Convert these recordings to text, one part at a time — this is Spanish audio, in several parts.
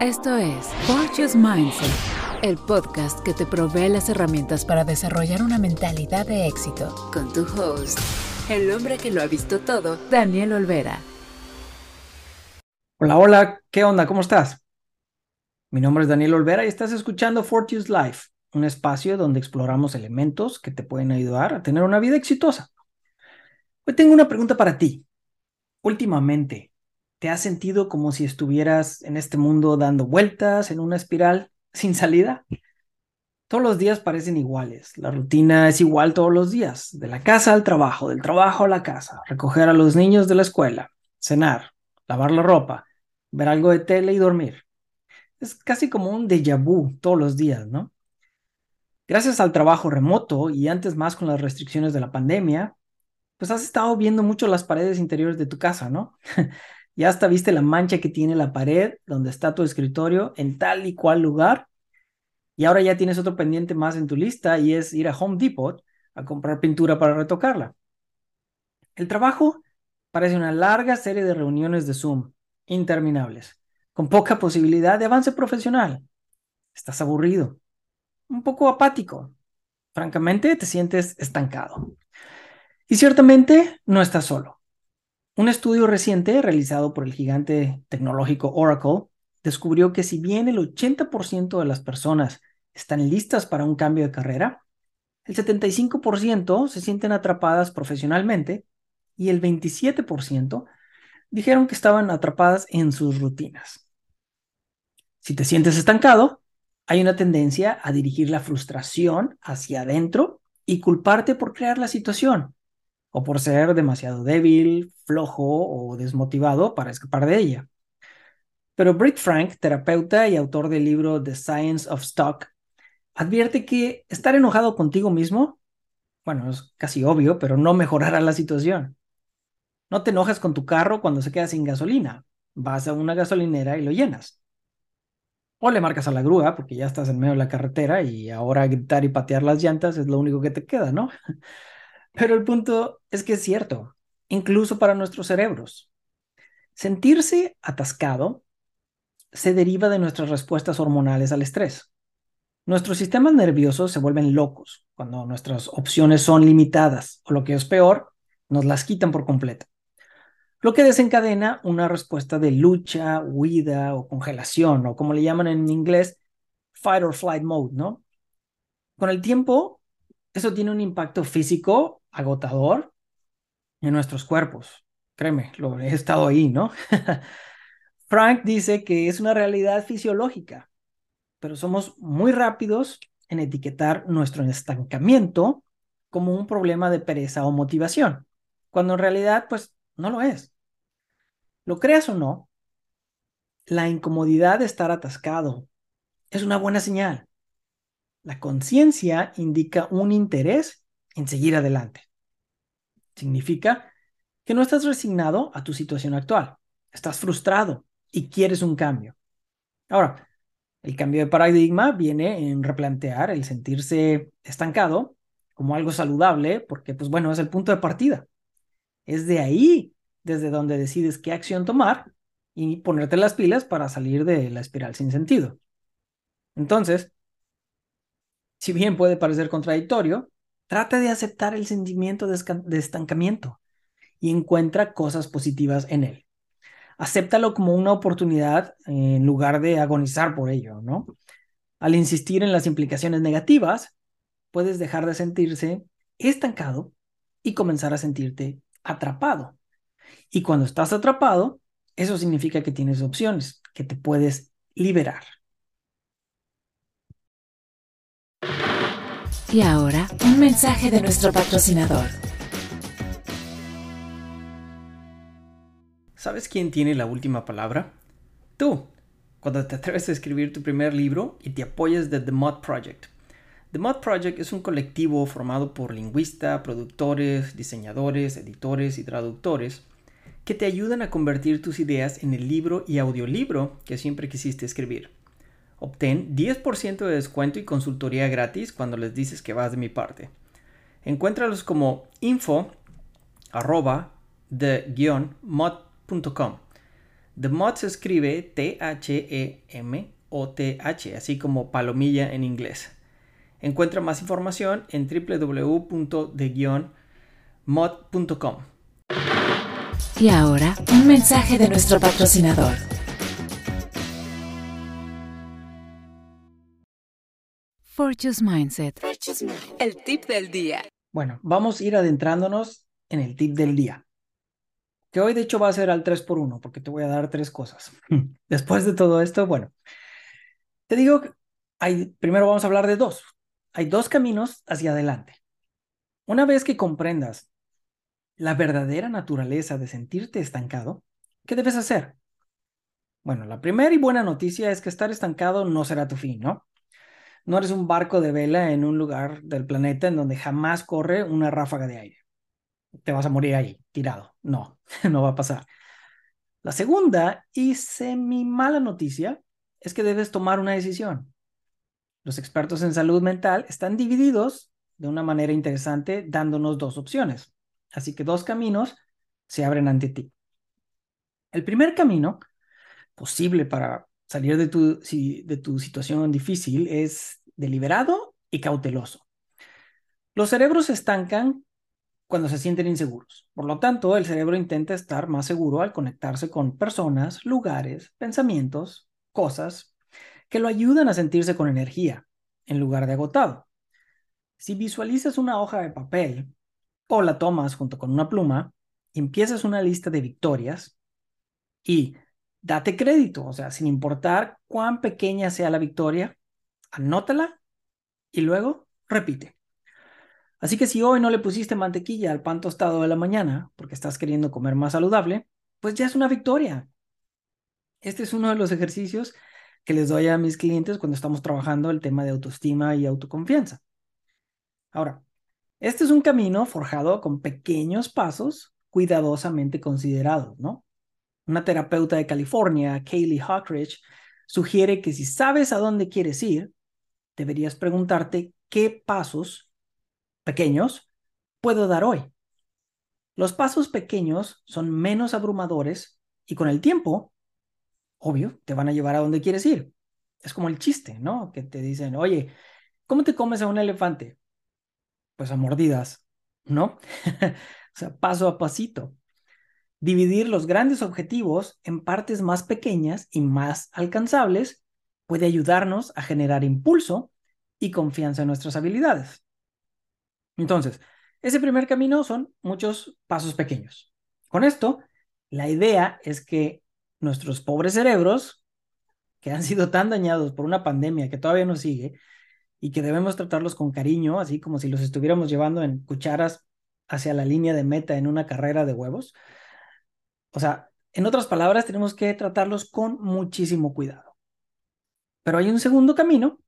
Esto es Fortune's Mindset, el podcast que te provee las herramientas para desarrollar una mentalidad de éxito. Con tu host, el hombre que lo ha visto todo, Daniel Olvera. Hola, hola, ¿qué onda? ¿Cómo estás? Mi nombre es Daniel Olvera y estás escuchando Fortune's Life, un espacio donde exploramos elementos que te pueden ayudar a tener una vida exitosa. Hoy tengo una pregunta para ti. Últimamente, ¿Te has sentido como si estuvieras en este mundo dando vueltas en una espiral sin salida? Todos los días parecen iguales, la rutina es igual todos los días, de la casa al trabajo, del trabajo a la casa, recoger a los niños de la escuela, cenar, lavar la ropa, ver algo de tele y dormir. Es casi como un déjà vu todos los días, ¿no? Gracias al trabajo remoto y antes más con las restricciones de la pandemia, pues has estado viendo mucho las paredes interiores de tu casa, ¿no? Ya hasta viste la mancha que tiene la pared donde está tu escritorio en tal y cual lugar. Y ahora ya tienes otro pendiente más en tu lista y es ir a Home Depot a comprar pintura para retocarla. El trabajo parece una larga serie de reuniones de Zoom, interminables, con poca posibilidad de avance profesional. Estás aburrido, un poco apático. Francamente, te sientes estancado. Y ciertamente no estás solo. Un estudio reciente realizado por el gigante tecnológico Oracle descubrió que si bien el 80% de las personas están listas para un cambio de carrera, el 75% se sienten atrapadas profesionalmente y el 27% dijeron que estaban atrapadas en sus rutinas. Si te sientes estancado, hay una tendencia a dirigir la frustración hacia adentro y culparte por crear la situación o por ser demasiado débil, flojo o desmotivado para escapar de ella. Pero Britt Frank, terapeuta y autor del libro The Science of Stock, advierte que estar enojado contigo mismo, bueno, es casi obvio, pero no mejorará la situación. No te enojas con tu carro cuando se queda sin gasolina. Vas a una gasolinera y lo llenas. O le marcas a la grúa porque ya estás en medio de la carretera y ahora gritar y patear las llantas es lo único que te queda, ¿no? Pero el punto es que es cierto, incluso para nuestros cerebros. Sentirse atascado se deriva de nuestras respuestas hormonales al estrés. Nuestros sistemas nerviosos se vuelven locos cuando nuestras opciones son limitadas o lo que es peor, nos las quitan por completo. Lo que desencadena una respuesta de lucha, huida o congelación, o como le llaman en inglés, fight or flight mode, ¿no? Con el tiempo, eso tiene un impacto físico agotador en nuestros cuerpos. Créeme, lo he estado ahí, ¿no? Frank dice que es una realidad fisiológica, pero somos muy rápidos en etiquetar nuestro estancamiento como un problema de pereza o motivación, cuando en realidad, pues, no lo es. Lo creas o no, la incomodidad de estar atascado es una buena señal. La conciencia indica un interés en seguir adelante. Significa que no estás resignado a tu situación actual, estás frustrado y quieres un cambio. Ahora, el cambio de paradigma viene en replantear el sentirse estancado como algo saludable, porque pues bueno, es el punto de partida. Es de ahí desde donde decides qué acción tomar y ponerte las pilas para salir de la espiral sin sentido. Entonces, si bien puede parecer contradictorio, Trata de aceptar el sentimiento de estancamiento y encuentra cosas positivas en él. Acéptalo como una oportunidad en lugar de agonizar por ello, ¿no? Al insistir en las implicaciones negativas, puedes dejar de sentirse estancado y comenzar a sentirte atrapado. Y cuando estás atrapado, eso significa que tienes opciones, que te puedes liberar. Y ahora, un mensaje de nuestro patrocinador. ¿Sabes quién tiene la última palabra? Tú, cuando te atreves a escribir tu primer libro y te apoyas de The Mod Project. The Mod Project es un colectivo formado por lingüistas, productores, diseñadores, editores y traductores que te ayudan a convertir tus ideas en el libro y audiolibro que siempre quisiste escribir. Obtén 10% de descuento y consultoría gratis cuando les dices que vas de mi parte. Encuéntralos como info arroba de-mod.com. The Mod se escribe T-H-E-M-O-T-H, así como palomilla en inglés. Encuentra más información en www.de-mod.com. Y ahora, un mensaje de nuestro patrocinador. Fortune's Mindset. El tip del día. Bueno, vamos a ir adentrándonos en el tip del día. Que hoy de hecho va a ser al 3x1 porque te voy a dar tres cosas. Después de todo esto, bueno, te digo que hay, primero vamos a hablar de dos. Hay dos caminos hacia adelante. Una vez que comprendas la verdadera naturaleza de sentirte estancado, ¿qué debes hacer? Bueno, la primera y buena noticia es que estar estancado no será tu fin, ¿no? No eres un barco de vela en un lugar del planeta en donde jamás corre una ráfaga de aire. Te vas a morir ahí, tirado. No, no va a pasar. La segunda y semi mala noticia es que debes tomar una decisión. Los expertos en salud mental están divididos de una manera interesante dándonos dos opciones. Así que dos caminos se abren ante ti. El primer camino posible para salir de tu, de tu situación difícil es deliberado y cauteloso. Los cerebros se estancan cuando se sienten inseguros. Por lo tanto, el cerebro intenta estar más seguro al conectarse con personas, lugares, pensamientos, cosas que lo ayudan a sentirse con energía en lugar de agotado. Si visualizas una hoja de papel o la tomas junto con una pluma, empiezas una lista de victorias y date crédito, o sea, sin importar cuán pequeña sea la victoria, anótala y luego repite. Así que si hoy no le pusiste mantequilla al pan tostado de la mañana porque estás queriendo comer más saludable, pues ya es una victoria. Este es uno de los ejercicios que les doy a mis clientes cuando estamos trabajando el tema de autoestima y autoconfianza. Ahora, este es un camino forjado con pequeños pasos cuidadosamente considerados, ¿no? Una terapeuta de California, Kaylee Hawkridge, sugiere que si sabes a dónde quieres ir, deberías preguntarte qué pasos pequeños puedo dar hoy. Los pasos pequeños son menos abrumadores y con el tiempo, obvio, te van a llevar a donde quieres ir. Es como el chiste, ¿no? Que te dicen, oye, ¿cómo te comes a un elefante? Pues a mordidas, ¿no? o sea, paso a pasito. Dividir los grandes objetivos en partes más pequeñas y más alcanzables puede ayudarnos a generar impulso y confianza en nuestras habilidades. Entonces, ese primer camino son muchos pasos pequeños. Con esto, la idea es que nuestros pobres cerebros, que han sido tan dañados por una pandemia que todavía nos sigue y que debemos tratarlos con cariño, así como si los estuviéramos llevando en cucharas hacia la línea de meta en una carrera de huevos, o sea, en otras palabras, tenemos que tratarlos con muchísimo cuidado. Pero hay un segundo camino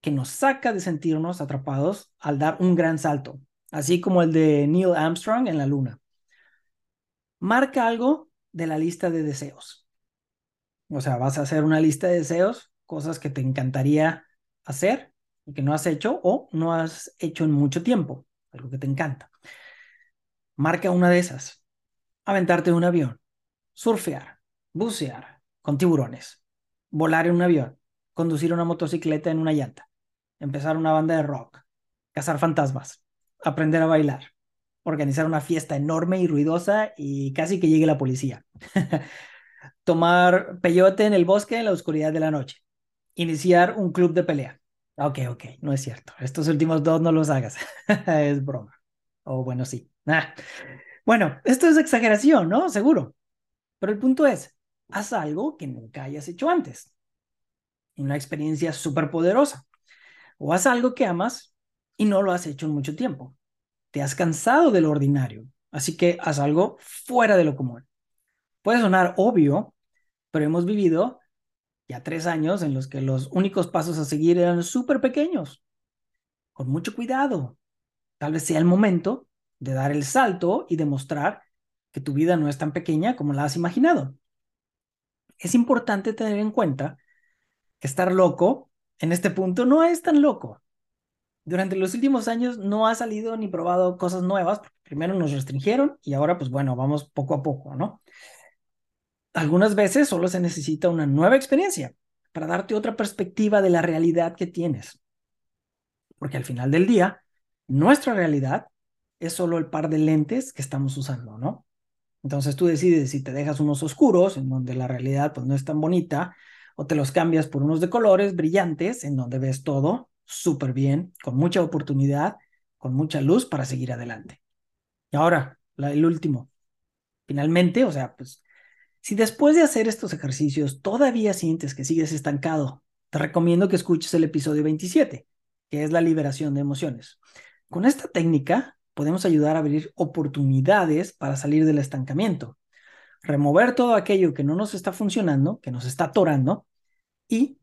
que nos saca de sentirnos atrapados al dar un gran salto, así como el de Neil Armstrong en la Luna. Marca algo de la lista de deseos. O sea, vas a hacer una lista de deseos, cosas que te encantaría hacer y que no has hecho o no has hecho en mucho tiempo, algo que te encanta. Marca una de esas aventarte un avión, surfear, bucear con tiburones, volar en un avión, conducir una motocicleta en una llanta, empezar una banda de rock, cazar fantasmas, aprender a bailar, organizar una fiesta enorme y ruidosa y casi que llegue la policía, tomar peyote en el bosque en la oscuridad de la noche, iniciar un club de pelea. Ok, ok, no es cierto. Estos últimos dos no los hagas. es broma. O bueno, sí. Ah. Bueno, esto es exageración, ¿no? Seguro. Pero el punto es, haz algo que nunca hayas hecho antes. Una experiencia súper poderosa. O haz algo que amas y no lo has hecho en mucho tiempo. Te has cansado de lo ordinario. Así que haz algo fuera de lo común. Puede sonar obvio, pero hemos vivido ya tres años en los que los únicos pasos a seguir eran súper pequeños. Con mucho cuidado. Tal vez sea el momento de dar el salto y demostrar que tu vida no es tan pequeña como la has imaginado. Es importante tener en cuenta estar loco en este punto no es tan loco. Durante los últimos años no ha salido ni probado cosas nuevas. Primero nos restringieron y ahora pues bueno, vamos poco a poco, ¿no? algunas veces solo se necesita una nueva experiencia para darte otra perspectiva de la realidad que tienes. Porque al final del día, nuestra realidad es solo el par de lentes que estamos usando, ¿no? Entonces tú decides si te dejas unos oscuros, en donde la realidad pues no es tan bonita, o te los cambias por unos de colores brillantes, en donde ves todo súper bien, con mucha oportunidad, con mucha luz para seguir adelante. Y ahora, el último. Finalmente, o sea, pues si después de hacer estos ejercicios todavía sientes que sigues estancado, te recomiendo que escuches el episodio 27, que es la liberación de emociones. Con esta técnica podemos ayudar a abrir oportunidades para salir del estancamiento, remover todo aquello que no nos está funcionando, que nos está atorando y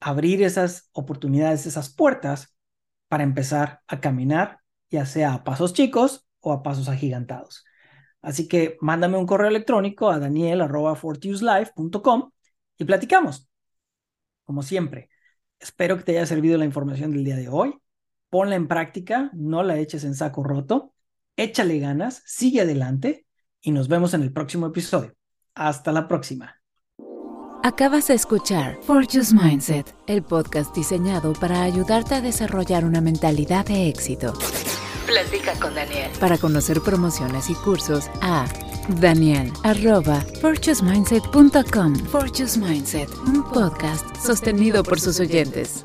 abrir esas oportunidades, esas puertas para empezar a caminar, ya sea a pasos chicos o a pasos agigantados. Así que mándame un correo electrónico a daniel.fortiuslife.com y platicamos. Como siempre, espero que te haya servido la información del día de hoy. Ponla en práctica, no la eches en saco roto, échale ganas, sigue adelante y nos vemos en el próximo episodio. Hasta la próxima. Acabas de escuchar Fortune's Mindset, el podcast diseñado para ayudarte a desarrollar una mentalidad de éxito. Platica con Daniel. Para conocer promociones y cursos a Daniel arroba Mindset, un podcast sostenido por sus oyentes.